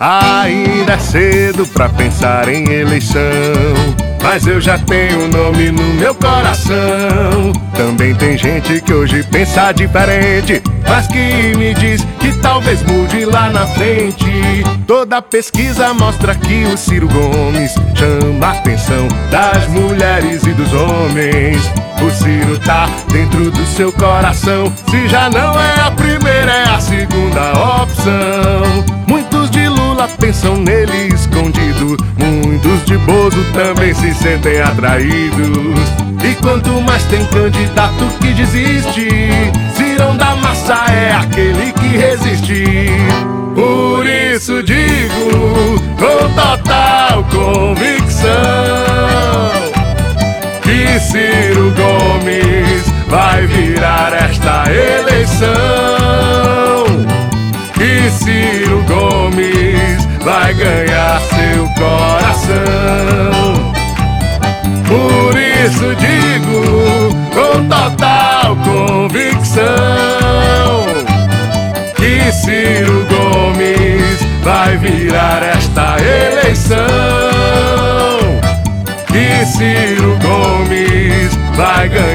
Ainda é cedo pra pensar em eleição. Mas eu já tenho nome no meu coração. Também tem gente que hoje pensa diferente, mas que me diz que talvez mude lá na frente. Toda pesquisa mostra que o Ciro Gomes chama a atenção das mulheres e dos homens. O Ciro tá dentro do seu coração. Se já não é a primeira, é a segunda opção. Pensam nele escondido. Muitos de Bozo também se sentem atraídos. E quanto mais tem candidato que desiste, Cirão da Massa é aquele que resiste. Por isso digo com total convicção que Ciro Gomes vai virar esta eleição. Que Ciro Gomes vai ganhar seu coração. Por isso digo com total convicção que Ciro Gomes vai virar esta eleição. Que Ciro Gomes vai ganhar